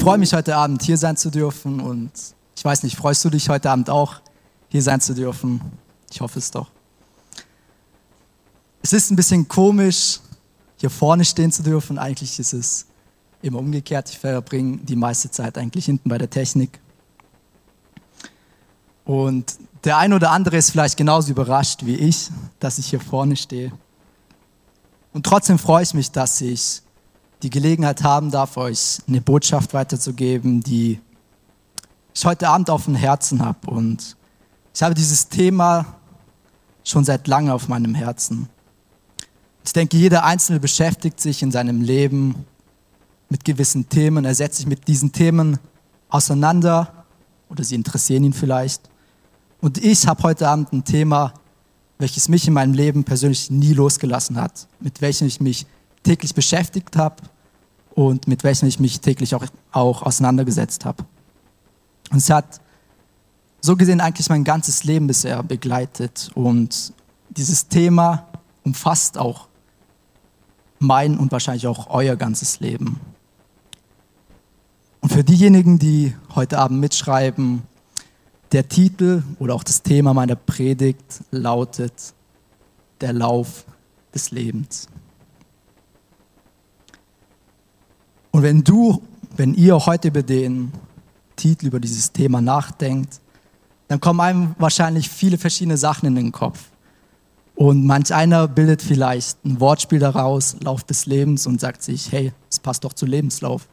Ich freue mich heute Abend hier sein zu dürfen und ich weiß nicht, freust du dich heute Abend auch hier sein zu dürfen? Ich hoffe es doch. Es ist ein bisschen komisch, hier vorne stehen zu dürfen. Eigentlich ist es immer umgekehrt. Ich verbringe die meiste Zeit eigentlich hinten bei der Technik. Und der eine oder andere ist vielleicht genauso überrascht wie ich, dass ich hier vorne stehe. Und trotzdem freue ich mich, dass ich die Gelegenheit haben darf, euch eine Botschaft weiterzugeben, die ich heute Abend auf dem Herzen habe. Und ich habe dieses Thema schon seit langem auf meinem Herzen. Ich denke, jeder Einzelne beschäftigt sich in seinem Leben mit gewissen Themen. Er setzt sich mit diesen Themen auseinander oder sie interessieren ihn vielleicht. Und ich habe heute Abend ein Thema, welches mich in meinem Leben persönlich nie losgelassen hat, mit welchem ich mich täglich beschäftigt habe und mit welchem ich mich täglich auch, auch auseinandergesetzt habe. Und es hat so gesehen eigentlich mein ganzes Leben bisher begleitet und dieses Thema umfasst auch mein und wahrscheinlich auch euer ganzes Leben. Und für diejenigen, die heute Abend mitschreiben, der Titel oder auch das Thema meiner Predigt lautet Der Lauf des Lebens. Und wenn du, wenn ihr heute über den Titel, über dieses Thema nachdenkt, dann kommen einem wahrscheinlich viele verschiedene Sachen in den Kopf. Und manch einer bildet vielleicht ein Wortspiel daraus, Lauf des Lebens, und sagt sich, hey, es passt doch zu Lebenslauf.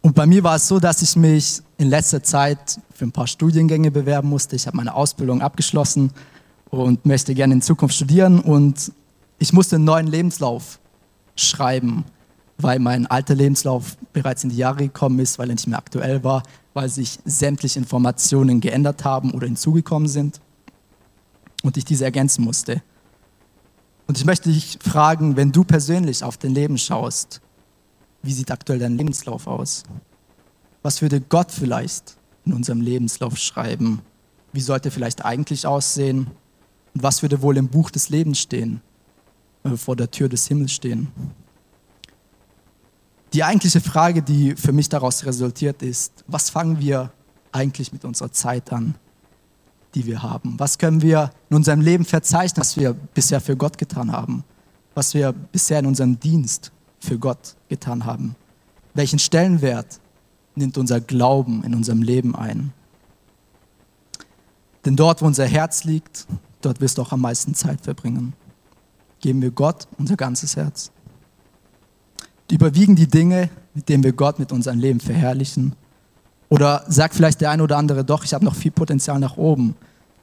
Und bei mir war es so, dass ich mich in letzter Zeit für ein paar Studiengänge bewerben musste. Ich habe meine Ausbildung abgeschlossen und möchte gerne in Zukunft studieren. Und ich musste einen neuen Lebenslauf schreiben, weil mein alter Lebenslauf bereits in die Jahre gekommen ist, weil er nicht mehr aktuell war, weil sich sämtliche Informationen geändert haben oder hinzugekommen sind und ich diese ergänzen musste. Und ich möchte dich fragen, wenn du persönlich auf dein Leben schaust, wie sieht aktuell dein Lebenslauf aus? Was würde Gott vielleicht in unserem Lebenslauf schreiben? Wie sollte er vielleicht eigentlich aussehen? Und was würde wohl im Buch des Lebens stehen? Äh, vor der Tür des Himmels stehen. Die eigentliche Frage, die für mich daraus resultiert, ist, was fangen wir eigentlich mit unserer Zeit an, die wir haben? Was können wir in unserem Leben verzeichnen, was wir bisher für Gott getan haben? Was wir bisher in unserem Dienst für Gott getan haben? Welchen Stellenwert nimmt unser Glauben in unserem Leben ein? Denn dort, wo unser Herz liegt, dort wirst du auch am meisten Zeit verbringen geben wir Gott unser ganzes Herz. Überwiegen die Dinge, mit denen wir Gott mit unserem Leben verherrlichen? Oder sagt vielleicht der eine oder andere, doch, ich habe noch viel Potenzial nach oben,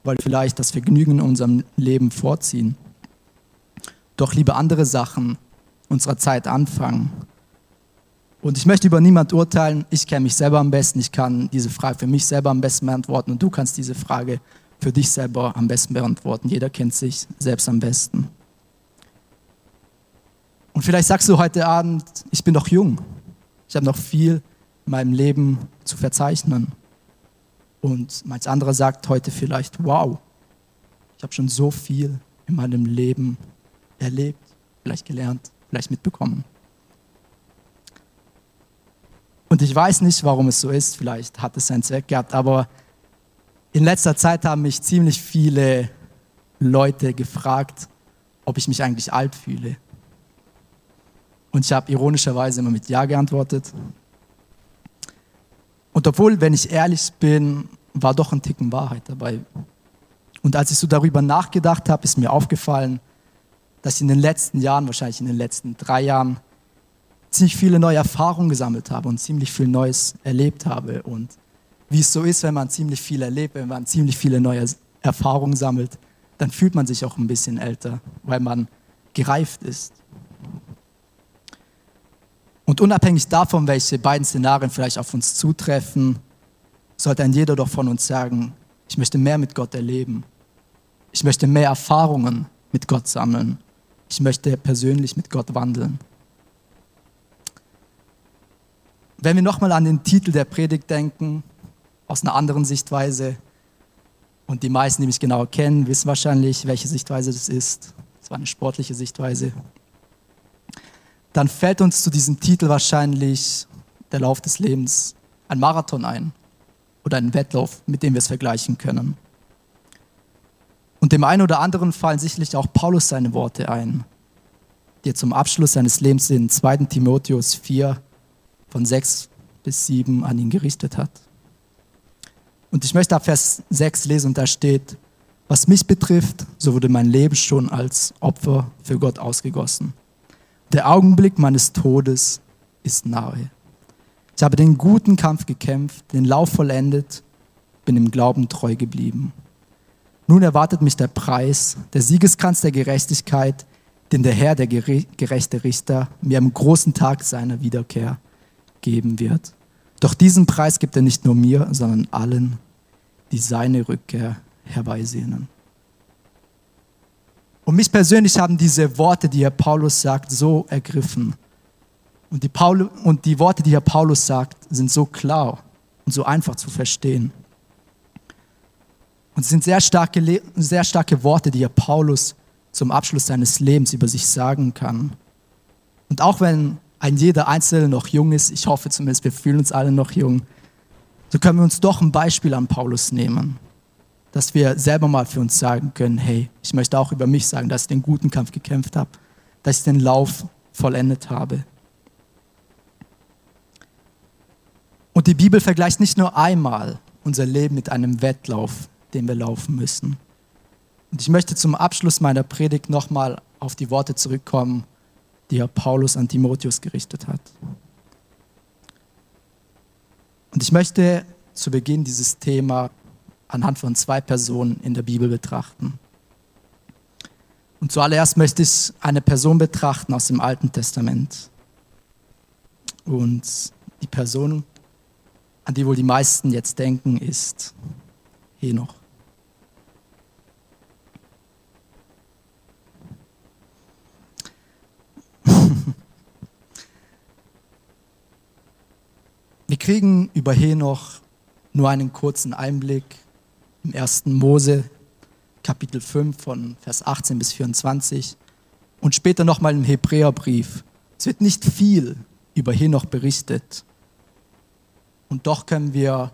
weil vielleicht das Vergnügen in unserem Leben vorziehen. Doch lieber andere Sachen unserer Zeit anfangen. Und ich möchte über niemand urteilen, ich kenne mich selber am besten, ich kann diese Frage für mich selber am besten beantworten und du kannst diese Frage für dich selber am besten beantworten. Jeder kennt sich selbst am besten. Und vielleicht sagst du heute Abend, ich bin doch jung. Ich habe noch viel in meinem Leben zu verzeichnen. Und manch anderer sagt heute vielleicht, wow, ich habe schon so viel in meinem Leben erlebt, vielleicht gelernt, vielleicht mitbekommen. Und ich weiß nicht, warum es so ist, vielleicht hat es seinen Zweck gehabt, aber in letzter Zeit haben mich ziemlich viele Leute gefragt, ob ich mich eigentlich alt fühle. Und ich habe ironischerweise immer mit Ja geantwortet. Und obwohl, wenn ich ehrlich bin, war doch ein Ticken Wahrheit dabei. Und als ich so darüber nachgedacht habe, ist mir aufgefallen, dass ich in den letzten Jahren, wahrscheinlich in den letzten drei Jahren, ziemlich viele neue Erfahrungen gesammelt habe und ziemlich viel Neues erlebt habe. Und wie es so ist, wenn man ziemlich viel erlebt, wenn man ziemlich viele neue Erfahrungen sammelt, dann fühlt man sich auch ein bisschen älter, weil man gereift ist. Und unabhängig davon, welche beiden Szenarien vielleicht auf uns zutreffen, sollte ein jeder doch von uns sagen, ich möchte mehr mit Gott erleben. Ich möchte mehr Erfahrungen mit Gott sammeln. Ich möchte persönlich mit Gott wandeln. Wenn wir nochmal an den Titel der Predigt denken, aus einer anderen Sichtweise, und die meisten, die mich genau kennen, wissen wahrscheinlich, welche Sichtweise das ist. Es war eine sportliche Sichtweise. Dann fällt uns zu diesem Titel wahrscheinlich der Lauf des Lebens, ein Marathon ein oder ein Wettlauf, mit dem wir es vergleichen können. Und dem einen oder anderen fallen sicherlich auch Paulus seine Worte ein, die er zum Abschluss seines Lebens in 2. Timotheus 4 von 6 bis 7 an ihn gerichtet hat. Und ich möchte ab Vers 6 lesen und da steht, was mich betrifft, so wurde mein Leben schon als Opfer für Gott ausgegossen. Der Augenblick meines Todes ist nahe. Ich habe den guten Kampf gekämpft, den Lauf vollendet, bin im Glauben treu geblieben. Nun erwartet mich der Preis, der Siegeskranz der Gerechtigkeit, den der Herr, der gerechte Richter, mir am großen Tag seiner Wiederkehr geben wird. Doch diesen Preis gibt er nicht nur mir, sondern allen, die seine Rückkehr herbeisehnen. Und mich persönlich haben diese Worte, die Herr Paulus sagt, so ergriffen. Und die, Paul und die Worte, die Herr Paulus sagt, sind so klar und so einfach zu verstehen. Und es sind sehr starke, sehr starke Worte, die Herr Paulus zum Abschluss seines Lebens über sich sagen kann. Und auch wenn ein jeder Einzelne noch jung ist, ich hoffe zumindest, wir fühlen uns alle noch jung, so können wir uns doch ein Beispiel an Paulus nehmen dass wir selber mal für uns sagen können, hey, ich möchte auch über mich sagen, dass ich den guten Kampf gekämpft habe, dass ich den Lauf vollendet habe. Und die Bibel vergleicht nicht nur einmal unser Leben mit einem Wettlauf, den wir laufen müssen. Und ich möchte zum Abschluss meiner Predigt nochmal auf die Worte zurückkommen, die Herr Paulus an Timotheus gerichtet hat. Und ich möchte zu Beginn dieses Thema anhand von zwei Personen in der Bibel betrachten. Und zuallererst möchte ich eine Person betrachten aus dem Alten Testament. Und die Person, an die wohl die meisten jetzt denken, ist Henoch. Wir kriegen über Henoch nur einen kurzen Einblick im 1. Mose Kapitel 5 von Vers 18 bis 24 und später nochmal im Hebräerbrief. Es wird nicht viel über Henoch berichtet. Und doch können wir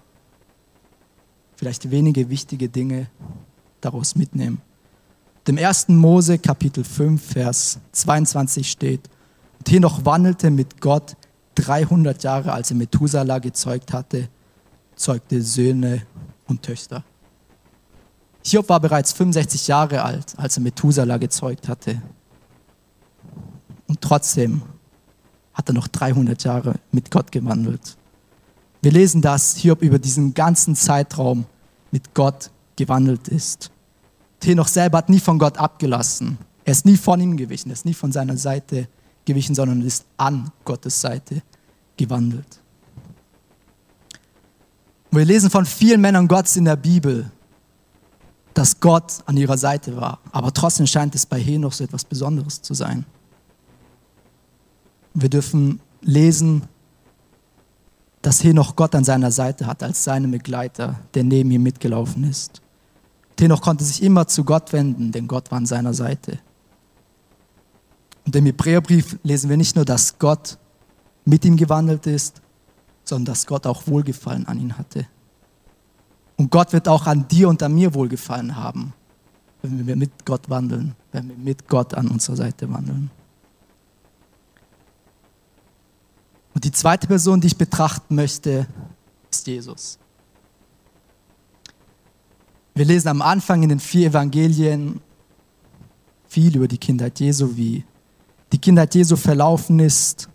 vielleicht wenige wichtige Dinge daraus mitnehmen. Dem 1. Mose Kapitel 5 Vers 22 steht, und Henoch wandelte mit Gott 300 Jahre, als er Methuselah gezeugt hatte, zeugte Söhne und Töchter. Hiob war bereits 65 Jahre alt, als er Methuselah gezeugt hatte. Und trotzdem hat er noch 300 Jahre mit Gott gewandelt. Wir lesen, dass Hiob über diesen ganzen Zeitraum mit Gott gewandelt ist. Henoch selber hat nie von Gott abgelassen. Er ist nie von ihm gewichen, er ist nie von seiner Seite gewichen, sondern ist an Gottes Seite gewandelt. Und wir lesen von vielen Männern Gottes in der Bibel, dass Gott an ihrer Seite war. Aber trotzdem scheint es bei Henoch so etwas Besonderes zu sein. Wir dürfen lesen, dass Henoch Gott an seiner Seite hat als seinen Begleiter, der neben ihm mitgelaufen ist. Henoch konnte sich immer zu Gott wenden, denn Gott war an seiner Seite. Und im Hebräerbrief lesen wir nicht nur, dass Gott mit ihm gewandelt ist, sondern dass Gott auch Wohlgefallen an ihn hatte. Und Gott wird auch an dir und an mir wohlgefallen haben, wenn wir mit Gott wandeln, wenn wir mit Gott an unserer Seite wandeln. Und die zweite Person, die ich betrachten möchte, ist Jesus. Wir lesen am Anfang in den vier Evangelien viel über die Kindheit Jesu, wie die Kindheit Jesu verlaufen ist.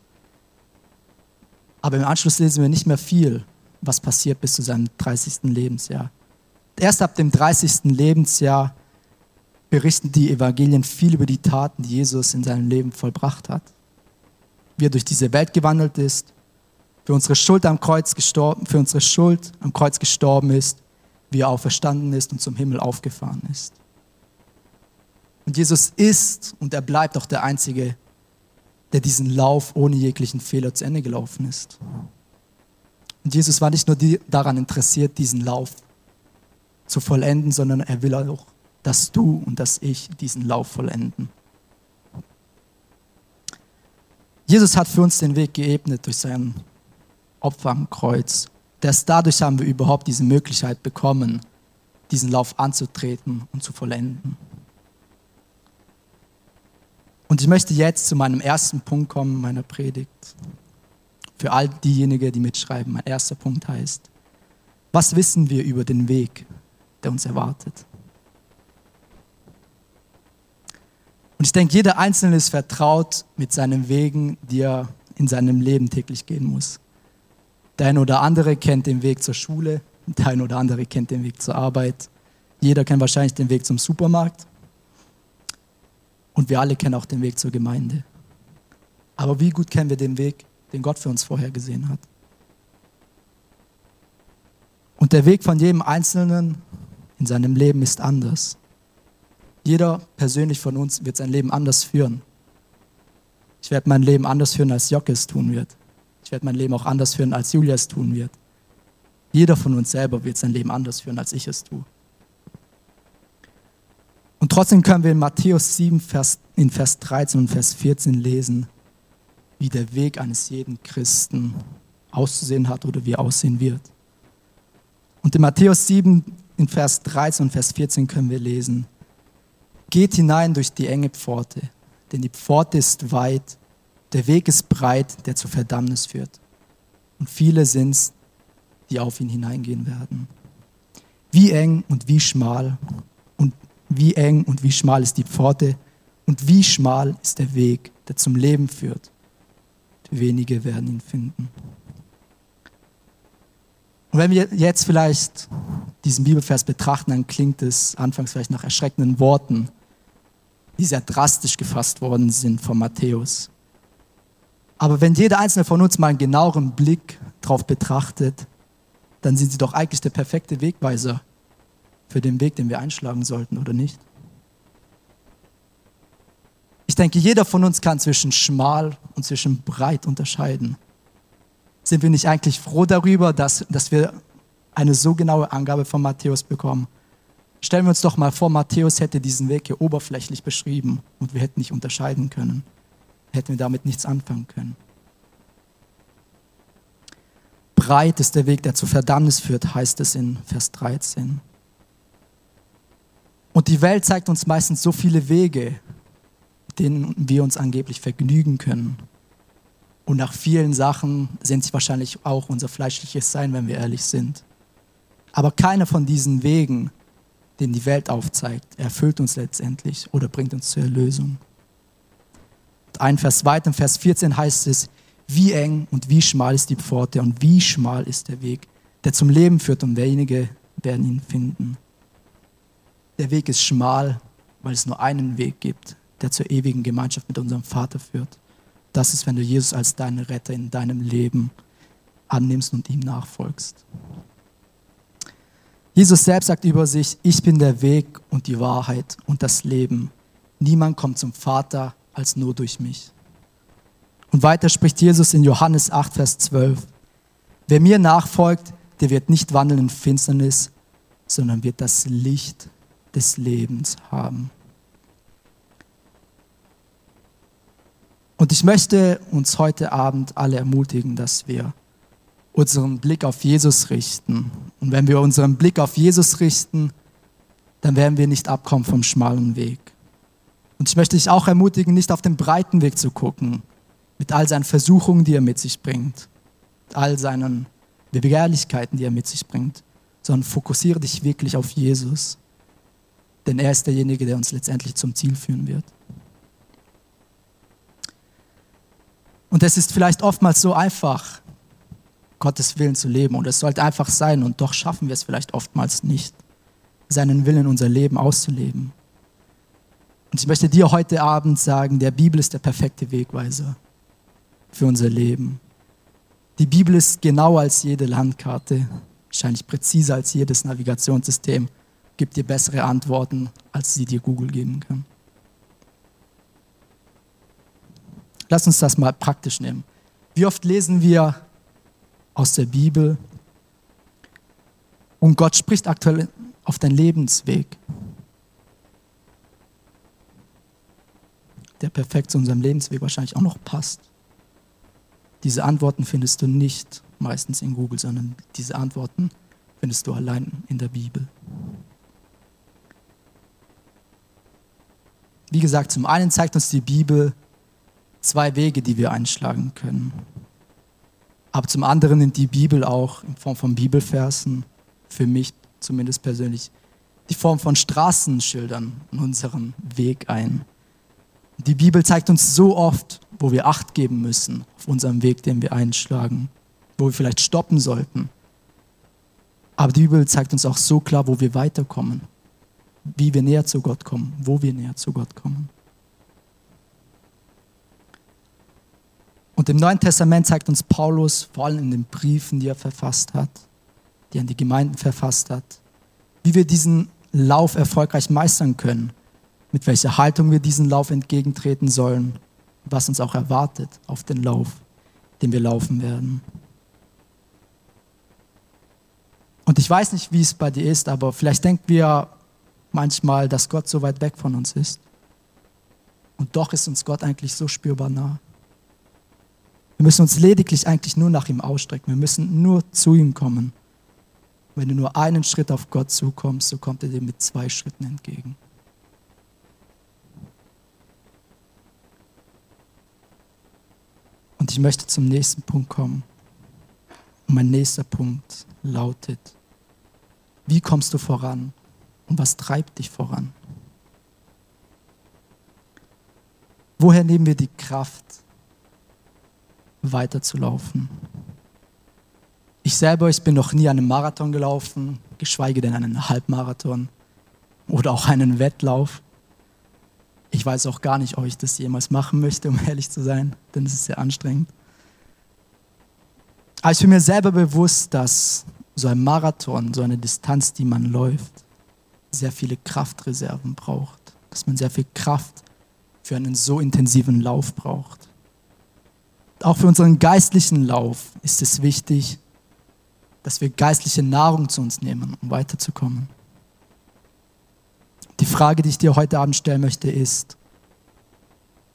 Aber im Anschluss lesen wir nicht mehr viel was passiert bis zu seinem 30. Lebensjahr. Erst ab dem 30. Lebensjahr berichten die Evangelien viel über die Taten, die Jesus in seinem Leben vollbracht hat. Wie er durch diese Welt gewandelt ist, für unsere Schuld am Kreuz gestorben, für unsere Schuld am Kreuz gestorben ist, wie er auferstanden ist und zum Himmel aufgefahren ist. Und Jesus ist und er bleibt auch der Einzige, der diesen Lauf ohne jeglichen Fehler zu Ende gelaufen ist. Und Jesus war nicht nur die, daran interessiert, diesen Lauf zu vollenden, sondern er will auch, dass du und dass ich diesen Lauf vollenden. Jesus hat für uns den Weg geebnet durch sein Opfer am Kreuz. Erst dadurch haben wir überhaupt diese Möglichkeit bekommen, diesen Lauf anzutreten und zu vollenden. Und ich möchte jetzt zu meinem ersten Punkt kommen meiner Predigt. Für all diejenigen, die mitschreiben. Mein erster Punkt heißt, was wissen wir über den Weg, der uns erwartet? Und ich denke, jeder Einzelne ist vertraut mit seinen Wegen, die er in seinem Leben täglich gehen muss. Der eine oder andere kennt den Weg zur Schule, der eine oder andere kennt den Weg zur Arbeit. Jeder kennt wahrscheinlich den Weg zum Supermarkt. Und wir alle kennen auch den Weg zur Gemeinde. Aber wie gut kennen wir den Weg, den Gott für uns vorhergesehen hat? Und der Weg von jedem Einzelnen in seinem Leben ist anders. Jeder persönlich von uns wird sein Leben anders führen. Ich werde mein Leben anders führen, als Jocke es tun wird. Ich werde mein Leben auch anders führen, als Julia es tun wird. Jeder von uns selber wird sein Leben anders führen, als ich es tue. Und trotzdem können wir in Matthäus 7, Vers, in Vers 13 und Vers 14 lesen, wie der Weg eines jeden Christen auszusehen hat oder wie er aussehen wird. Und in Matthäus 7, in Vers 13 und Vers 14 können wir lesen, Geht hinein durch die enge Pforte, denn die Pforte ist weit, der Weg ist breit, der zur Verdammnis führt. Und viele sind es, die auf ihn hineingehen werden. Wie eng und wie schmal und wie eng und wie schmal ist die Pforte und wie schmal ist der Weg, der zum Leben führt. Wenige werden ihn finden. Und wenn wir jetzt vielleicht diesen Bibelvers betrachten, dann klingt es anfangs vielleicht nach erschreckenden Worten, die sehr drastisch gefasst worden sind von Matthäus. Aber wenn jeder einzelne von uns mal einen genaueren Blick drauf betrachtet, dann sind sie doch eigentlich der perfekte Wegweiser für den Weg, den wir einschlagen sollten, oder nicht? Ich denke, jeder von uns kann zwischen schmal und zwischen breit unterscheiden sind wir nicht eigentlich froh darüber, dass, dass wir eine so genaue Angabe von Matthäus bekommen? Stellen wir uns doch mal vor, Matthäus hätte diesen Weg hier oberflächlich beschrieben und wir hätten nicht unterscheiden können. Hätten wir damit nichts anfangen können. Breit ist der Weg, der zur Verdammnis führt, heißt es in Vers 13. Und die Welt zeigt uns meistens so viele Wege, denen wir uns angeblich vergnügen können. Und nach vielen Sachen sehnt sich wahrscheinlich auch unser fleischliches Sein, wenn wir ehrlich sind. Aber keiner von diesen Wegen, den die Welt aufzeigt, erfüllt uns letztendlich oder bringt uns zur Erlösung. Ein Vers weiter, Vers 14 heißt es, wie eng und wie schmal ist die Pforte und wie schmal ist der Weg, der zum Leben führt und wenige werden ihn finden. Der Weg ist schmal, weil es nur einen Weg gibt, der zur ewigen Gemeinschaft mit unserem Vater führt. Das ist, wenn du Jesus als deinen Retter in deinem Leben annimmst und ihm nachfolgst. Jesus selbst sagt über sich, ich bin der Weg und die Wahrheit und das Leben. Niemand kommt zum Vater als nur durch mich. Und weiter spricht Jesus in Johannes 8, Vers 12. Wer mir nachfolgt, der wird nicht wandeln in Finsternis, sondern wird das Licht des Lebens haben. Und ich möchte uns heute Abend alle ermutigen, dass wir unseren Blick auf Jesus richten. Und wenn wir unseren Blick auf Jesus richten, dann werden wir nicht abkommen vom schmalen Weg. Und ich möchte dich auch ermutigen, nicht auf den breiten Weg zu gucken, mit all seinen Versuchungen, die er mit sich bringt, mit all seinen Begehrlichkeiten, die er mit sich bringt, sondern fokussiere dich wirklich auf Jesus. Denn er ist derjenige, der uns letztendlich zum Ziel führen wird. Und es ist vielleicht oftmals so einfach, Gottes Willen zu leben. Und es sollte einfach sein. Und doch schaffen wir es vielleicht oftmals nicht, seinen Willen in unser Leben auszuleben. Und ich möchte dir heute Abend sagen, der Bibel ist der perfekte Wegweiser für unser Leben. Die Bibel ist genauer als jede Landkarte, wahrscheinlich präziser als jedes Navigationssystem, gibt dir bessere Antworten, als sie dir Google geben kann. Lass uns das mal praktisch nehmen. Wie oft lesen wir aus der Bibel und Gott spricht aktuell auf deinen Lebensweg, der perfekt zu unserem Lebensweg wahrscheinlich auch noch passt. Diese Antworten findest du nicht meistens in Google, sondern diese Antworten findest du allein in der Bibel. Wie gesagt, zum einen zeigt uns die Bibel zwei Wege, die wir einschlagen können. Aber zum anderen nimmt die Bibel auch in Form von Bibelversen, für mich zumindest persönlich, die Form von Straßenschildern in unseren Weg ein. Die Bibel zeigt uns so oft, wo wir Acht geben müssen auf unserem Weg, den wir einschlagen, wo wir vielleicht stoppen sollten. Aber die Bibel zeigt uns auch so klar, wo wir weiterkommen, wie wir näher zu Gott kommen, wo wir näher zu Gott kommen. Und im Neuen Testament zeigt uns Paulus, vor allem in den Briefen, die er verfasst hat, die er an die Gemeinden verfasst hat, wie wir diesen Lauf erfolgreich meistern können, mit welcher Haltung wir diesen Lauf entgegentreten sollen, was uns auch erwartet auf den Lauf, den wir laufen werden. Und ich weiß nicht, wie es bei dir ist, aber vielleicht denken wir manchmal, dass Gott so weit weg von uns ist. Und doch ist uns Gott eigentlich so spürbar nah. Wir müssen uns lediglich eigentlich nur nach ihm ausstrecken. Wir müssen nur zu ihm kommen. Wenn du nur einen Schritt auf Gott zukommst, so kommt er dir mit zwei Schritten entgegen. Und ich möchte zum nächsten Punkt kommen. Und mein nächster Punkt lautet, wie kommst du voran und was treibt dich voran? Woher nehmen wir die Kraft, weiterzulaufen. Ich selber, ich bin noch nie einen Marathon gelaufen, geschweige denn einen Halbmarathon oder auch einen Wettlauf. Ich weiß auch gar nicht, ob ich das jemals machen möchte, um ehrlich zu sein, denn es ist sehr anstrengend. Aber ich bin mir selber bewusst, dass so ein Marathon, so eine Distanz, die man läuft, sehr viele Kraftreserven braucht. Dass man sehr viel Kraft für einen so intensiven Lauf braucht auch für unseren geistlichen Lauf ist es wichtig, dass wir geistliche Nahrung zu uns nehmen, um weiterzukommen. Die Frage, die ich dir heute Abend stellen möchte, ist,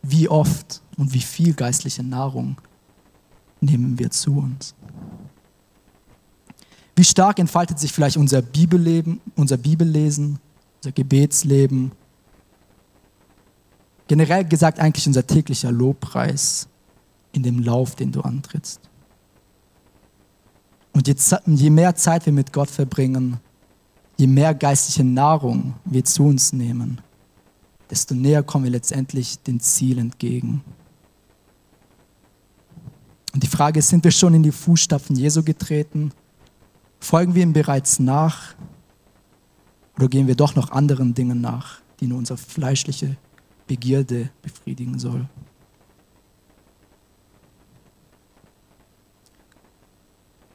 wie oft und wie viel geistliche Nahrung nehmen wir zu uns? Wie stark entfaltet sich vielleicht unser Bibelleben, unser Bibellesen, unser Gebetsleben, generell gesagt eigentlich unser täglicher Lobpreis in dem Lauf, den du antrittst. Und je, je mehr Zeit wir mit Gott verbringen, je mehr geistliche Nahrung wir zu uns nehmen, desto näher kommen wir letztendlich dem Ziel entgegen. Und die Frage ist, sind wir schon in die Fußstapfen Jesu getreten? Folgen wir ihm bereits nach? Oder gehen wir doch noch anderen Dingen nach, die nur unsere fleischliche Begierde befriedigen soll?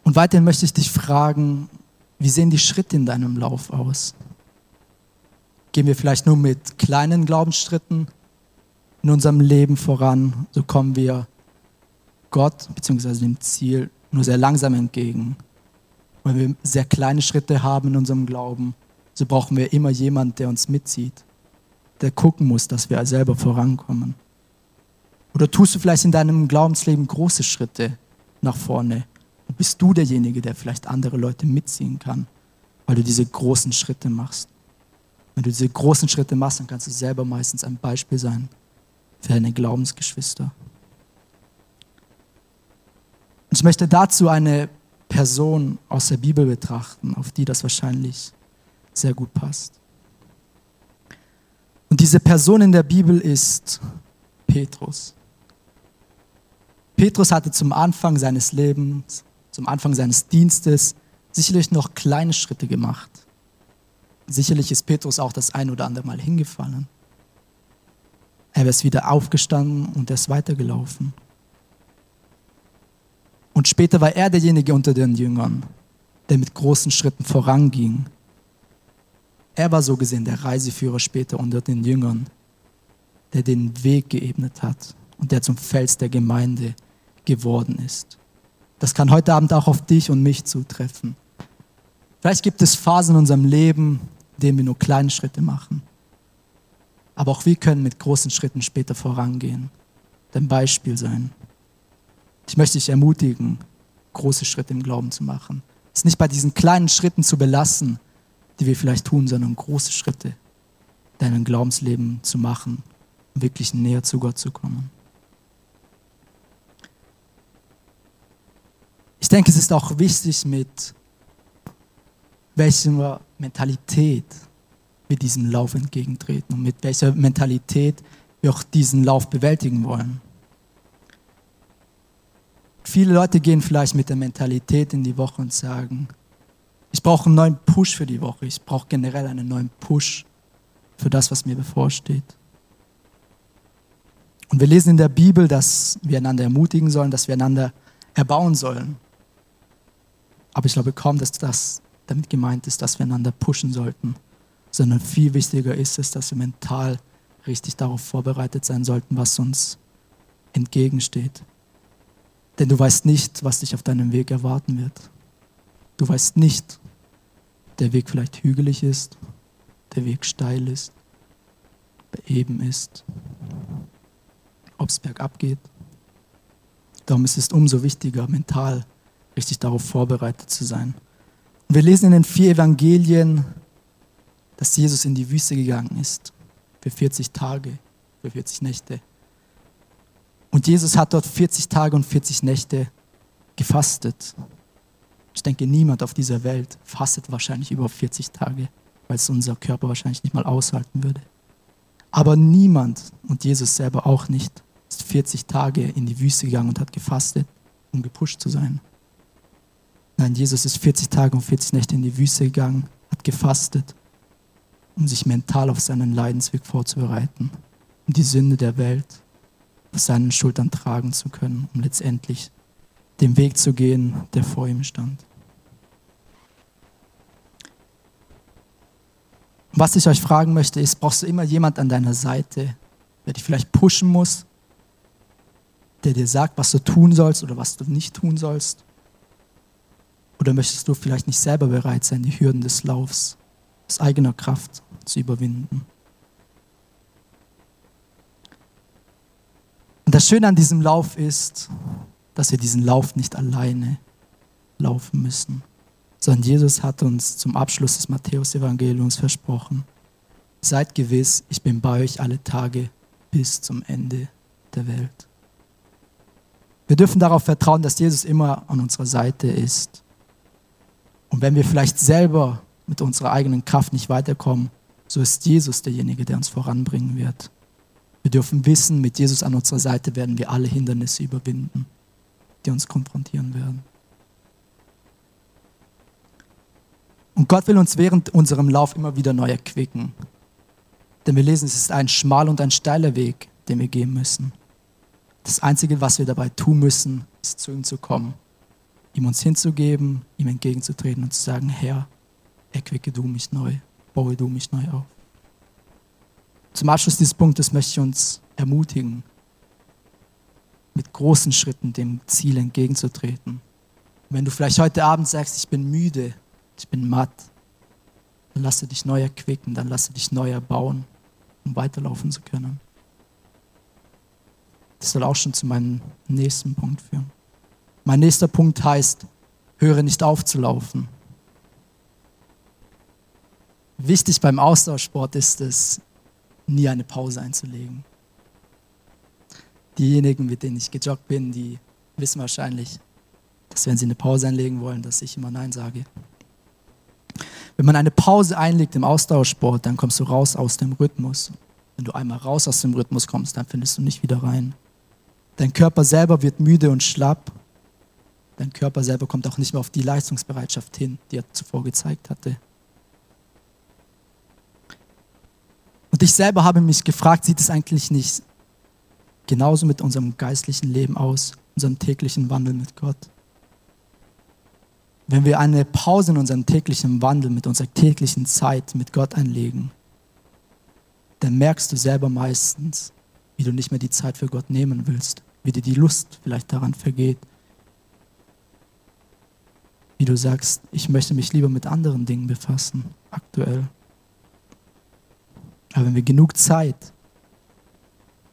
Und weiterhin möchte ich dich fragen, wie sehen die Schritte in deinem Lauf aus? Gehen wir vielleicht nur mit kleinen Glaubensschritten in unserem Leben voran, so kommen wir Gott bzw. dem Ziel nur sehr langsam entgegen. Wenn wir sehr kleine Schritte haben in unserem Glauben, so brauchen wir immer jemanden, der uns mitzieht, der gucken muss, dass wir selber vorankommen. Oder tust du vielleicht in deinem Glaubensleben große Schritte nach vorne, und bist du derjenige, der vielleicht andere Leute mitziehen kann, weil du diese großen Schritte machst. Wenn du diese großen Schritte machst, dann kannst du selber meistens ein Beispiel sein für deine Glaubensgeschwister. Und ich möchte dazu eine Person aus der Bibel betrachten, auf die das wahrscheinlich sehr gut passt. Und diese Person in der Bibel ist Petrus. Petrus hatte zum Anfang seines Lebens zum Anfang seines Dienstes sicherlich noch kleine Schritte gemacht. Sicherlich ist Petrus auch das ein oder andere Mal hingefallen. Er ist wieder aufgestanden und er ist weitergelaufen. Und später war er derjenige unter den Jüngern, der mit großen Schritten voranging. Er war so gesehen der Reiseführer später unter den Jüngern, der den Weg geebnet hat und der zum Fels der Gemeinde geworden ist. Das kann heute Abend auch auf dich und mich zutreffen. Vielleicht gibt es Phasen in unserem Leben, in denen wir nur kleine Schritte machen. Aber auch wir können mit großen Schritten später vorangehen, dem Beispiel sein. Ich möchte dich ermutigen, große Schritte im Glauben zu machen. Es nicht bei diesen kleinen Schritten zu belassen, die wir vielleicht tun, sondern große Schritte deinem Glaubensleben zu machen, um wirklich näher zu Gott zu kommen. Ich denke, es ist auch wichtig, mit welcher Mentalität wir diesem Lauf entgegentreten und mit welcher Mentalität wir auch diesen Lauf bewältigen wollen. Viele Leute gehen vielleicht mit der Mentalität in die Woche und sagen, ich brauche einen neuen Push für die Woche, ich brauche generell einen neuen Push für das, was mir bevorsteht. Und wir lesen in der Bibel, dass wir einander ermutigen sollen, dass wir einander erbauen sollen. Aber ich glaube kaum, dass das damit gemeint ist, dass wir einander pushen sollten, sondern viel wichtiger ist es, dass wir mental richtig darauf vorbereitet sein sollten, was uns entgegensteht. Denn du weißt nicht, was dich auf deinem Weg erwarten wird. Du weißt nicht, der Weg vielleicht hügelig ist, der Weg steil ist, eben ist, ob es bergab geht. Darum ist es umso wichtiger, mental richtig darauf vorbereitet zu sein. Wir lesen in den vier Evangelien, dass Jesus in die Wüste gegangen ist für 40 Tage, für 40 Nächte. Und Jesus hat dort 40 Tage und 40 Nächte gefastet. Ich denke, niemand auf dieser Welt fastet wahrscheinlich über 40 Tage, weil es unser Körper wahrscheinlich nicht mal aushalten würde. Aber niemand, und Jesus selber auch nicht, ist 40 Tage in die Wüste gegangen und hat gefastet, um gepusht zu sein. Nein, Jesus ist 40 Tage und 40 Nächte in die Wüste gegangen, hat gefastet, um sich mental auf seinen Leidensweg vorzubereiten, um die Sünde der Welt auf seinen Schultern tragen zu können, um letztendlich den Weg zu gehen, der vor ihm stand. Was ich euch fragen möchte, ist, brauchst du immer jemand an deiner Seite, der dich vielleicht pushen muss, der dir sagt, was du tun sollst oder was du nicht tun sollst? Oder möchtest du vielleicht nicht selber bereit sein, die Hürden des Laufs aus eigener Kraft zu überwinden? Und das Schöne an diesem Lauf ist, dass wir diesen Lauf nicht alleine laufen müssen, sondern Jesus hat uns zum Abschluss des Matthäus-Evangeliums versprochen, seid gewiss, ich bin bei euch alle Tage bis zum Ende der Welt. Wir dürfen darauf vertrauen, dass Jesus immer an unserer Seite ist. Und wenn wir vielleicht selber mit unserer eigenen Kraft nicht weiterkommen, so ist Jesus derjenige, der uns voranbringen wird. Wir dürfen wissen, mit Jesus an unserer Seite werden wir alle Hindernisse überwinden, die uns konfrontieren werden. Und Gott will uns während unserem Lauf immer wieder neu erquicken. Denn wir lesen, es ist ein schmal und ein steiler Weg, den wir gehen müssen. Das Einzige, was wir dabei tun müssen, ist zu ihm zu kommen, ihm uns hinzugeben, ihm entgegenzutreten und zu sagen, Herr, erquicke du mich neu, baue du mich neu auf. Zum Abschluss dieses Punktes möchte ich uns ermutigen, mit großen Schritten dem Ziel entgegenzutreten. wenn du vielleicht heute Abend sagst, ich bin müde, ich bin matt, dann lasse dich neu erquicken, dann lasse dich neu erbauen, um weiterlaufen zu können. Das soll auch schon zu meinem nächsten Punkt führen. Mein nächster Punkt heißt, höre nicht auf zu laufen. Wichtig beim Ausdauersport ist es, nie eine Pause einzulegen. Diejenigen, mit denen ich gejoggt bin, die wissen wahrscheinlich, dass wenn sie eine Pause einlegen wollen, dass ich immer Nein sage. Wenn man eine Pause einlegt im Ausdauersport, dann kommst du raus aus dem Rhythmus. Wenn du einmal raus aus dem Rhythmus kommst, dann findest du nicht wieder rein. Dein Körper selber wird müde und schlapp. Dein Körper selber kommt auch nicht mehr auf die Leistungsbereitschaft hin, die er zuvor gezeigt hatte. Und ich selber habe mich gefragt, sieht es eigentlich nicht genauso mit unserem geistlichen Leben aus, unserem täglichen Wandel mit Gott? Wenn wir eine Pause in unserem täglichen Wandel, mit unserer täglichen Zeit mit Gott einlegen, dann merkst du selber meistens, wie du nicht mehr die Zeit für Gott nehmen willst, wie dir die Lust vielleicht daran vergeht, wie du sagst, ich möchte mich lieber mit anderen Dingen befassen, aktuell. Aber wenn wir genug Zeit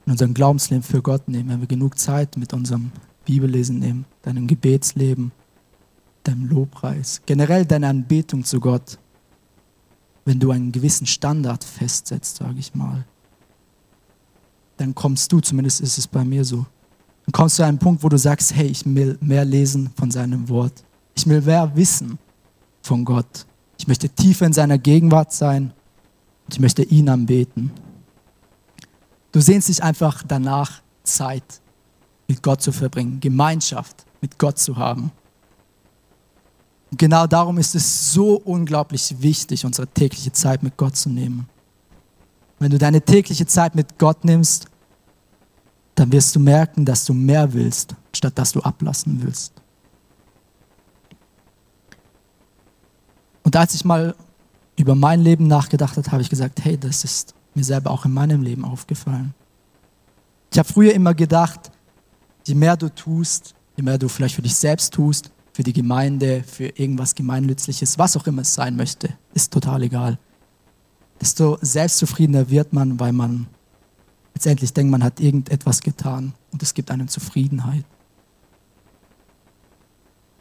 in unserem Glaubensleben für Gott nehmen, wenn wir genug Zeit mit unserem Bibellesen nehmen, deinem Gebetsleben, deinem Lobpreis, generell deine Anbetung zu Gott, wenn du einen gewissen Standard festsetzt, sage ich mal, dann kommst du, zumindest ist es bei mir so, dann kommst du an einen Punkt, wo du sagst, hey, ich will mehr lesen von seinem Wort. Ich will mehr wissen von Gott. Ich möchte tiefer in seiner Gegenwart sein und ich möchte ihn anbeten. Du sehnst dich einfach danach, Zeit mit Gott zu verbringen, Gemeinschaft mit Gott zu haben. Und genau darum ist es so unglaublich wichtig, unsere tägliche Zeit mit Gott zu nehmen. Wenn du deine tägliche Zeit mit Gott nimmst, dann wirst du merken, dass du mehr willst, statt dass du ablassen willst. Und als ich mal über mein Leben nachgedacht habe, habe ich gesagt, hey, das ist mir selber auch in meinem Leben aufgefallen. Ich habe früher immer gedacht, je mehr du tust, je mehr du vielleicht für dich selbst tust, für die Gemeinde, für irgendwas Gemeinnützliches, was auch immer es sein möchte, ist total egal. Desto selbstzufriedener wird man, weil man letztendlich denkt, man hat irgendetwas getan und es gibt einem Zufriedenheit.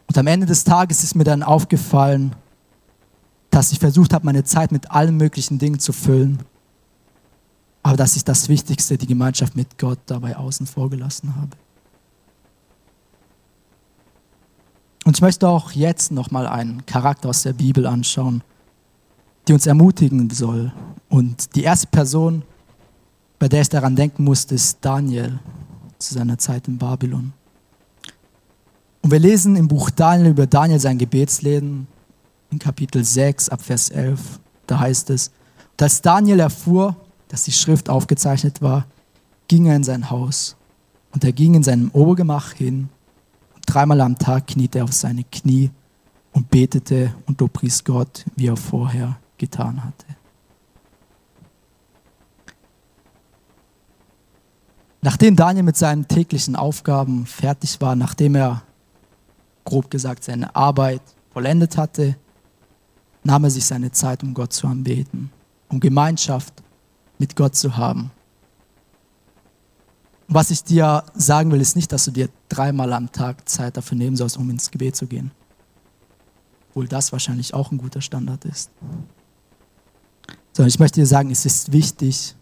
Und am Ende des Tages ist mir dann aufgefallen, dass ich versucht habe, meine Zeit mit allen möglichen Dingen zu füllen, aber dass ich das Wichtigste, die Gemeinschaft mit Gott, dabei außen vor gelassen habe. Und ich möchte auch jetzt nochmal einen Charakter aus der Bibel anschauen, die uns ermutigen soll. Und die erste Person, bei der ich daran denken musste, ist Daniel zu seiner Zeit in Babylon. Und wir lesen im Buch Daniel über Daniel sein Gebetsleben in Kapitel 6 ab Vers 11. Da heißt es, dass Daniel erfuhr, dass die Schrift aufgezeichnet war, ging er in sein Haus. Und er ging in seinem Obergemach hin. Und dreimal am Tag kniete er auf seine Knie und betete und lobpries Gott, wie er vorher getan hatte. Nachdem Daniel mit seinen täglichen Aufgaben fertig war, nachdem er grob gesagt seine Arbeit vollendet hatte, nahm er sich seine Zeit, um Gott zu anbeten, um Gemeinschaft mit Gott zu haben. was ich dir sagen will, ist nicht, dass du dir dreimal am Tag Zeit dafür nehmen sollst, um ins Gebet zu gehen. Obwohl das wahrscheinlich auch ein guter Standard ist. Sondern ich möchte dir sagen, es ist wichtig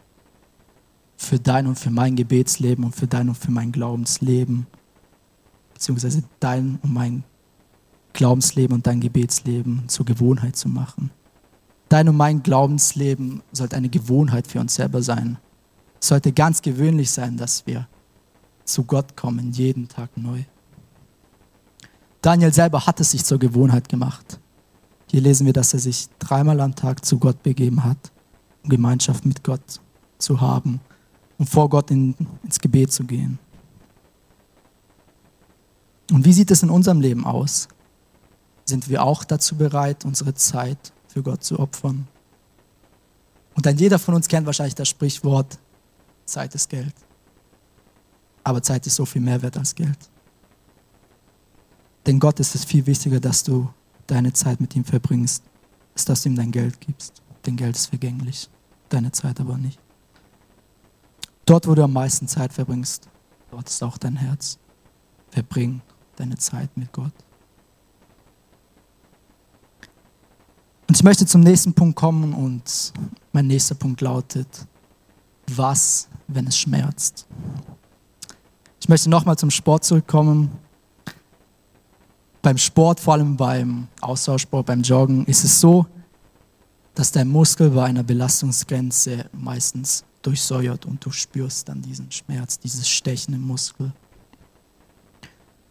für dein und für mein Gebetsleben und für dein und für mein Glaubensleben, beziehungsweise dein und mein Glaubensleben und dein Gebetsleben zur Gewohnheit zu machen. Dein und mein Glaubensleben sollte eine Gewohnheit für uns selber sein. Es sollte ganz gewöhnlich sein, dass wir zu Gott kommen, jeden Tag neu. Daniel selber hat es sich zur Gewohnheit gemacht. Hier lesen wir, dass er sich dreimal am Tag zu Gott begeben hat, um Gemeinschaft mit Gott zu haben und vor Gott in, ins Gebet zu gehen. Und wie sieht es in unserem Leben aus? Sind wir auch dazu bereit, unsere Zeit für Gott zu opfern? Und dann jeder von uns kennt wahrscheinlich das Sprichwort, Zeit ist Geld. Aber Zeit ist so viel mehr wert als Geld. Denn Gott ist es viel wichtiger, dass du deine Zeit mit ihm verbringst, als dass du ihm dein Geld gibst. Denn Geld ist vergänglich, deine Zeit aber nicht. Dort, wo du am meisten Zeit verbringst, dort ist auch dein Herz. Verbring deine Zeit mit Gott. Und ich möchte zum nächsten Punkt kommen und mein nächster Punkt lautet, was, wenn es schmerzt? Ich möchte nochmal zum Sport zurückkommen. Beim Sport, vor allem beim Austauschsport, beim Joggen, ist es so, dass dein Muskel bei einer Belastungsgrenze meistens durchsäuert und du spürst dann diesen Schmerz, dieses Stechen im Muskel.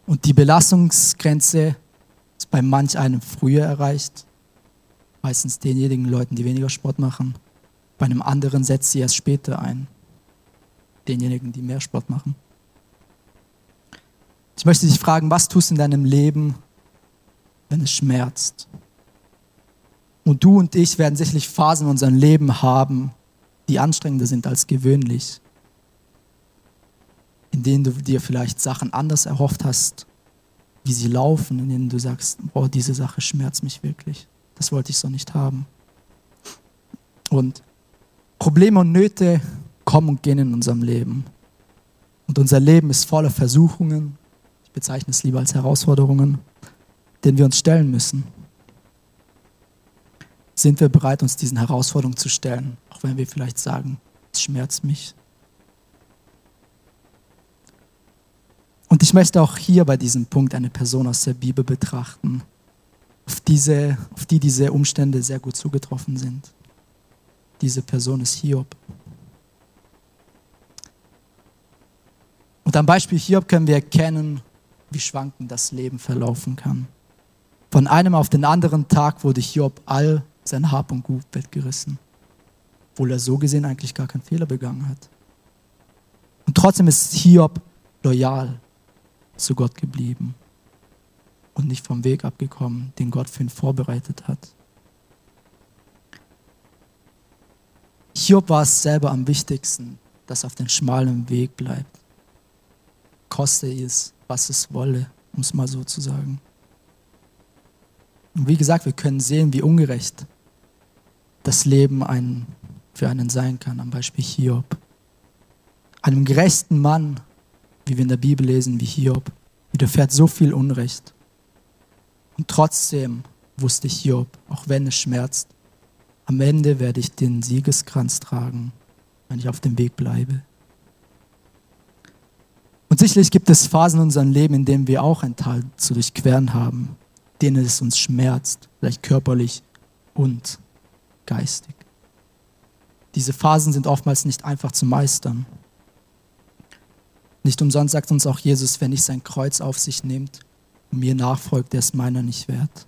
Und die Belastungsgrenze ist bei manch einem früher erreicht meistens denjenigen Leuten, die weniger Sport machen. Bei einem anderen setzt sie erst später ein, denjenigen, die mehr Sport machen. Ich möchte dich fragen, was tust du in deinem Leben, wenn es schmerzt? Und du und ich werden sicherlich Phasen in unserem Leben haben, die anstrengender sind als gewöhnlich, in denen du dir vielleicht Sachen anders erhofft hast, wie sie laufen, in denen du sagst, boah, diese Sache schmerzt mich wirklich das wollte ich so nicht haben. Und Probleme und Nöte kommen und gehen in unserem Leben. Und unser Leben ist voller Versuchungen. bezeichne es lieber als Herausforderungen, denen wir uns stellen müssen. Sind wir bereit, uns diesen Herausforderungen zu stellen, auch wenn wir vielleicht sagen, es schmerzt mich. Und ich möchte auch hier bei diesem Punkt eine Person aus der Bibel betrachten, auf, diese, auf die diese Umstände sehr gut zugetroffen sind. Diese Person ist Hiob. Und am Beispiel Hiob können wir erkennen, wie schwankend das Leben verlaufen kann. Von einem auf den anderen Tag wurde Hiob all sein Hab und Gut weggerissen, obwohl er so gesehen eigentlich gar keinen Fehler begangen hat. Und trotzdem ist Hiob loyal zu Gott geblieben und nicht vom Weg abgekommen, den Gott für ihn vorbereitet hat. Hiob war es selber am wichtigsten, dass er auf den schmalen Weg bleibt. Koste es, was es wolle, um es mal so zu sagen. Und wie gesagt, wir können sehen, wie ungerecht das Leben ein, für einen sein kann, am Beispiel Hiob. Einem gerechten Mann wie wir in der Bibel lesen, wie Hiob, widerfährt so viel Unrecht. Und trotzdem wusste Hiob, auch wenn es schmerzt, am Ende werde ich den Siegeskranz tragen, wenn ich auf dem Weg bleibe. Und sicherlich gibt es Phasen in unserem Leben, in denen wir auch ein Tal zu durchqueren haben, denen es uns schmerzt, vielleicht körperlich und geistig. Diese Phasen sind oftmals nicht einfach zu meistern. Nicht umsonst sagt uns auch Jesus, wenn ich sein Kreuz auf sich nimmt mir nachfolgt, der ist meiner nicht wert.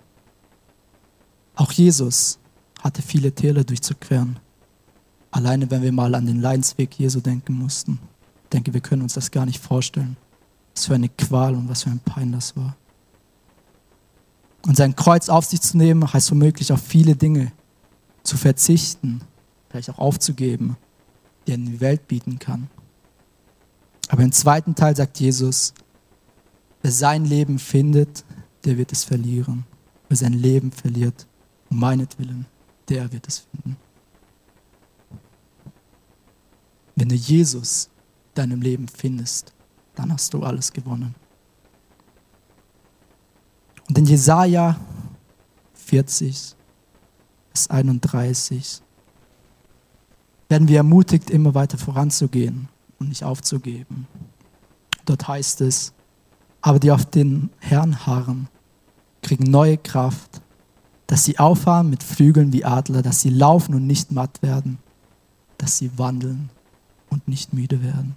Auch Jesus hatte viele Täler durchzuqueren. Alleine wenn wir mal an den Leidensweg Jesu denken mussten. Ich denke, wir können uns das gar nicht vorstellen. Was für eine Qual und was für ein Pein das war. Und sein Kreuz auf sich zu nehmen, heißt womöglich auf viele Dinge zu verzichten, vielleicht auch aufzugeben, die er in die Welt bieten kann. Aber im zweiten Teil sagt Jesus, wer sein Leben findet, der wird es verlieren. Wer sein Leben verliert, um meinetwillen, der wird es finden. Wenn du Jesus deinem Leben findest, dann hast du alles gewonnen. Und in Jesaja 40, Vers 31 werden wir ermutigt, immer weiter voranzugehen und nicht aufzugeben. Dort heißt es, aber die auf den Herrn harren, kriegen neue Kraft, dass sie auffahren mit Flügeln wie Adler, dass sie laufen und nicht matt werden, dass sie wandeln und nicht müde werden.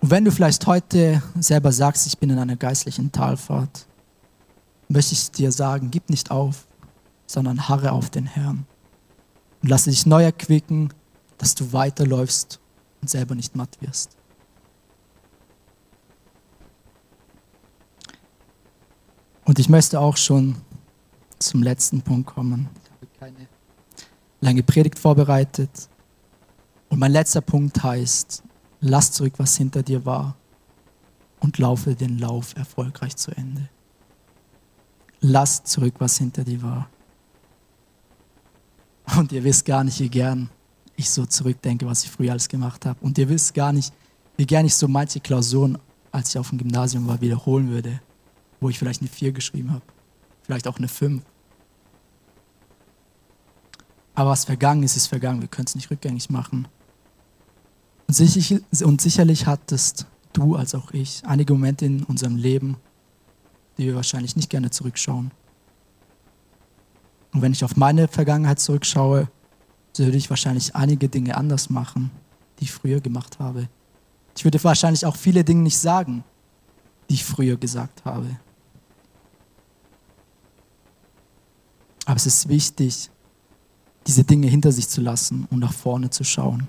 Und wenn du vielleicht heute selber sagst, ich bin in einer geistlichen Talfahrt, möchte ich dir sagen, gib nicht auf, sondern harre auf den Herrn und lasse dich neu erquicken dass du weiterläufst und selber nicht matt wirst. Und ich möchte auch schon zum letzten Punkt kommen. Ich habe keine lange Predigt vorbereitet. Und mein letzter Punkt heißt, lass zurück, was hinter dir war und laufe den Lauf erfolgreich zu Ende. Lass zurück, was hinter dir war. Und ihr wisst gar nicht, wie gern ich so zurückdenke, was ich früher alles gemacht habe. Und ihr wisst gar nicht, wie gerne ich so manche Klausuren, als ich auf dem Gymnasium war, wiederholen würde, wo ich vielleicht eine 4 geschrieben habe, vielleicht auch eine 5. Aber was vergangen ist, ist vergangen. Wir können es nicht rückgängig machen. Und, sicher, und sicherlich hattest du als auch ich einige Momente in unserem Leben, die wir wahrscheinlich nicht gerne zurückschauen. Und wenn ich auf meine Vergangenheit zurückschaue, würde ich wahrscheinlich einige Dinge anders machen, die ich früher gemacht habe. Ich würde wahrscheinlich auch viele Dinge nicht sagen, die ich früher gesagt habe. Aber es ist wichtig, diese Dinge hinter sich zu lassen und nach vorne zu schauen.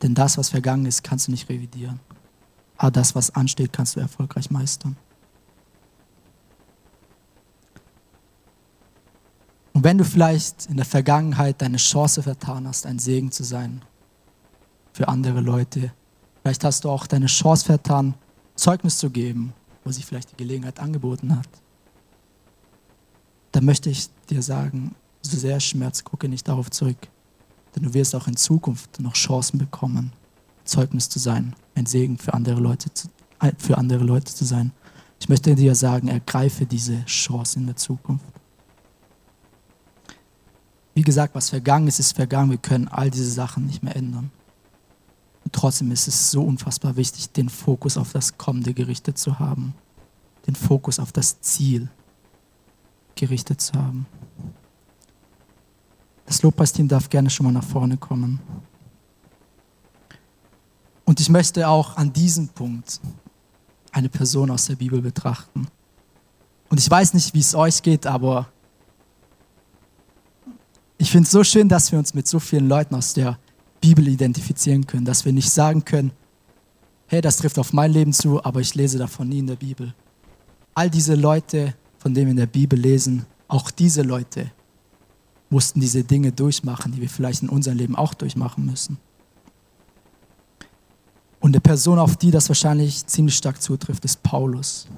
Denn das, was vergangen ist, kannst du nicht revidieren. Aber das, was ansteht, kannst du erfolgreich meistern. Und wenn du vielleicht in der Vergangenheit deine Chance vertan hast, ein Segen zu sein für andere Leute, vielleicht hast du auch deine Chance vertan, Zeugnis zu geben, wo sich vielleicht die Gelegenheit angeboten hat, dann möchte ich dir sagen, so sehr Schmerz, gucke nicht darauf zurück, denn du wirst auch in Zukunft noch Chancen bekommen, Zeugnis zu sein, ein Segen für andere Leute zu, äh, für andere Leute zu sein. Ich möchte dir sagen, ergreife diese Chance in der Zukunft. Wie gesagt, was vergangen ist, ist vergangen. Wir können all diese Sachen nicht mehr ändern. Und trotzdem ist es so unfassbar wichtig, den Fokus auf das Kommende gerichtet zu haben. Den Fokus auf das Ziel gerichtet zu haben. Das Lobpreisteam darf gerne schon mal nach vorne kommen. Und ich möchte auch an diesem Punkt eine Person aus der Bibel betrachten. Und ich weiß nicht, wie es euch geht, aber ich finde es so schön, dass wir uns mit so vielen Leuten aus der Bibel identifizieren können, dass wir nicht sagen können, hey, das trifft auf mein Leben zu, aber ich lese davon nie in der Bibel. All diese Leute, von denen wir in der Bibel lesen, auch diese Leute mussten diese Dinge durchmachen, die wir vielleicht in unserem Leben auch durchmachen müssen. Und eine Person, auf die das wahrscheinlich ziemlich stark zutrifft, ist Paulus.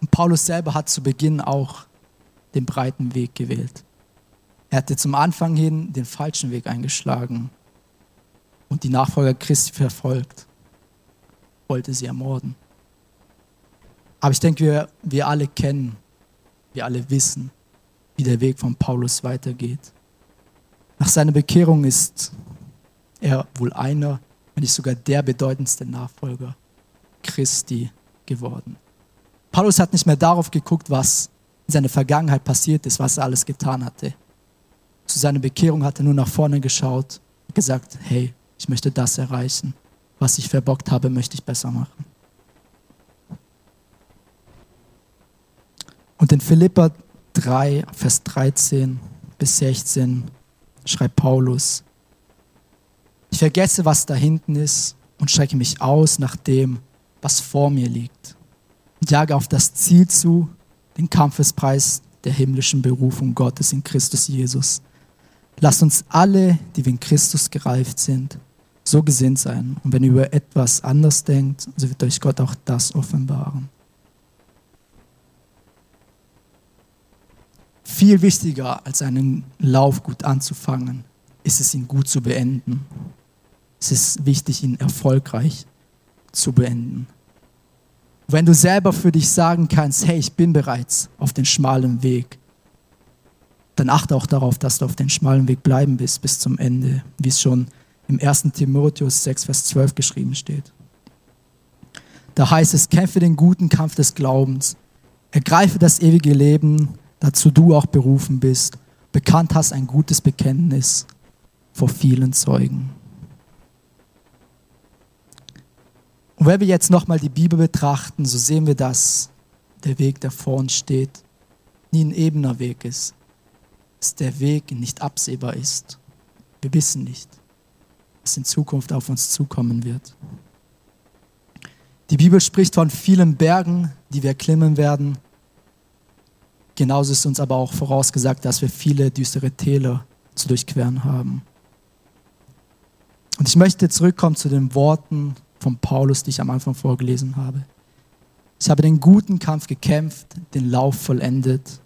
Und Paulus selber hat zu Beginn auch den breiten Weg gewählt. Er hatte zum Anfang hin den falschen Weg eingeschlagen und die Nachfolger Christi verfolgt, wollte sie ermorden. Aber ich denke, wir, wir alle kennen, wir alle wissen, wie der Weg von Paulus weitergeht. Nach seiner Bekehrung ist er wohl einer, wenn nicht sogar der bedeutendste Nachfolger Christi geworden. Paulus hat nicht mehr darauf geguckt, was in seiner Vergangenheit passiert ist, was er alles getan hatte zu seiner Bekehrung hat er nur nach vorne geschaut und gesagt, hey, ich möchte das erreichen. Was ich verbockt habe, möchte ich besser machen. Und in Philippa 3, Vers 13 bis 16 schreibt Paulus, ich vergesse, was da hinten ist und strecke mich aus nach dem, was vor mir liegt. Und jage auf das Ziel zu, den Kampfespreis der himmlischen Berufung Gottes in Christus Jesus. Lasst uns alle, die wir in Christus gereift sind, so gesinnt sein. Und wenn ihr über etwas anders denkt, so wird euch Gott auch das offenbaren. Viel wichtiger als einen Lauf gut anzufangen, ist es, ihn gut zu beenden. Es ist wichtig, ihn erfolgreich zu beenden. Wenn du selber für dich sagen kannst, hey, ich bin bereits auf den schmalen Weg, dann achte auch darauf, dass du auf den schmalen Weg bleiben bist bis zum Ende, wie es schon im 1. Timotheus 6, Vers 12 geschrieben steht. Da heißt es, kämpfe den guten Kampf des Glaubens, ergreife das ewige Leben, dazu du auch berufen bist, bekannt hast ein gutes Bekenntnis vor vielen Zeugen. Und wenn wir jetzt nochmal die Bibel betrachten, so sehen wir, dass der Weg, der vor uns steht, nie ein ebener Weg ist, dass der Weg nicht absehbar ist. Wir wissen nicht, was in Zukunft auf uns zukommen wird. Die Bibel spricht von vielen Bergen, die wir klimmen werden. Genauso ist uns aber auch vorausgesagt, dass wir viele düstere Täler zu durchqueren haben. Und ich möchte zurückkommen zu den Worten von Paulus, die ich am Anfang vorgelesen habe. Ich habe den guten Kampf gekämpft, den Lauf vollendet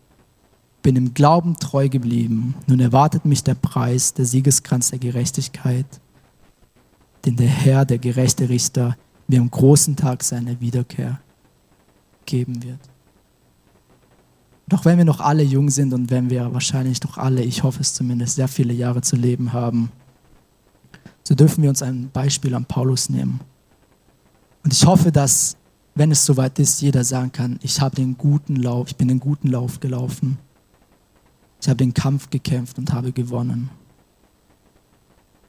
bin im Glauben treu geblieben. Nun erwartet mich der Preis, der Siegeskranz der Gerechtigkeit, den der Herr, der gerechte Richter, mir am großen Tag seiner Wiederkehr geben wird. Doch wenn wir noch alle jung sind und wenn wir wahrscheinlich noch alle, ich hoffe es zumindest, sehr viele Jahre zu leben haben, so dürfen wir uns ein Beispiel an Paulus nehmen. Und ich hoffe, dass, wenn es soweit ist, jeder sagen kann, ich habe den guten Lauf, ich bin den guten Lauf gelaufen. Ich habe den Kampf gekämpft und habe gewonnen.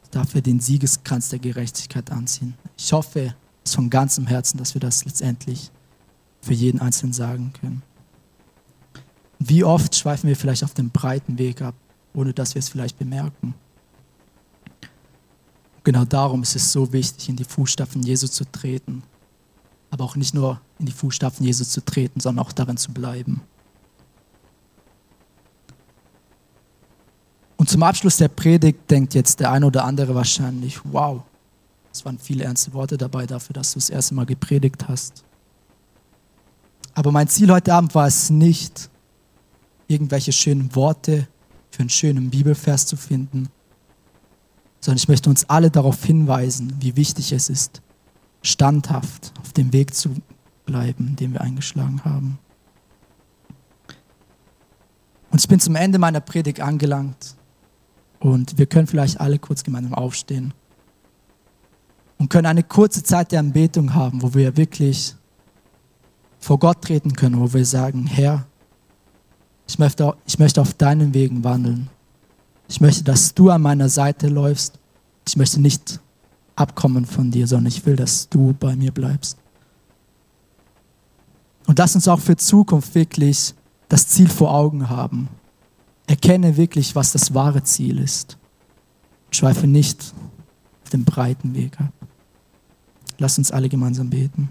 Ich darf mir den Siegeskranz der Gerechtigkeit anziehen. Ich hoffe es von ganzem Herzen, dass wir das letztendlich für jeden Einzelnen sagen können. Wie oft schweifen wir vielleicht auf den breiten Weg ab, ohne dass wir es vielleicht bemerken. Genau darum ist es so wichtig, in die Fußstapfen Jesu zu treten. Aber auch nicht nur in die Fußstapfen Jesu zu treten, sondern auch darin zu bleiben. Und zum Abschluss der Predigt denkt jetzt der eine oder andere wahrscheinlich, wow, es waren viele ernste Worte dabei dafür, dass du das erste Mal gepredigt hast. Aber mein Ziel heute Abend war es nicht, irgendwelche schönen Worte für einen schönen Bibelvers zu finden, sondern ich möchte uns alle darauf hinweisen, wie wichtig es ist, standhaft auf dem Weg zu bleiben, den wir eingeschlagen haben. Und ich bin zum Ende meiner Predigt angelangt und wir können vielleicht alle kurz gemeinsam aufstehen und können eine kurze Zeit der Anbetung haben, wo wir wirklich vor Gott treten können, wo wir sagen, Herr, ich möchte, ich möchte auf deinen Wegen wandeln. Ich möchte, dass du an meiner Seite läufst. Ich möchte nicht abkommen von dir, sondern ich will, dass du bei mir bleibst. Und lass uns auch für Zukunft wirklich das Ziel vor Augen haben. Erkenne wirklich, was das wahre Ziel ist. Schweife nicht auf den breiten Weg ab. Lass uns alle gemeinsam beten.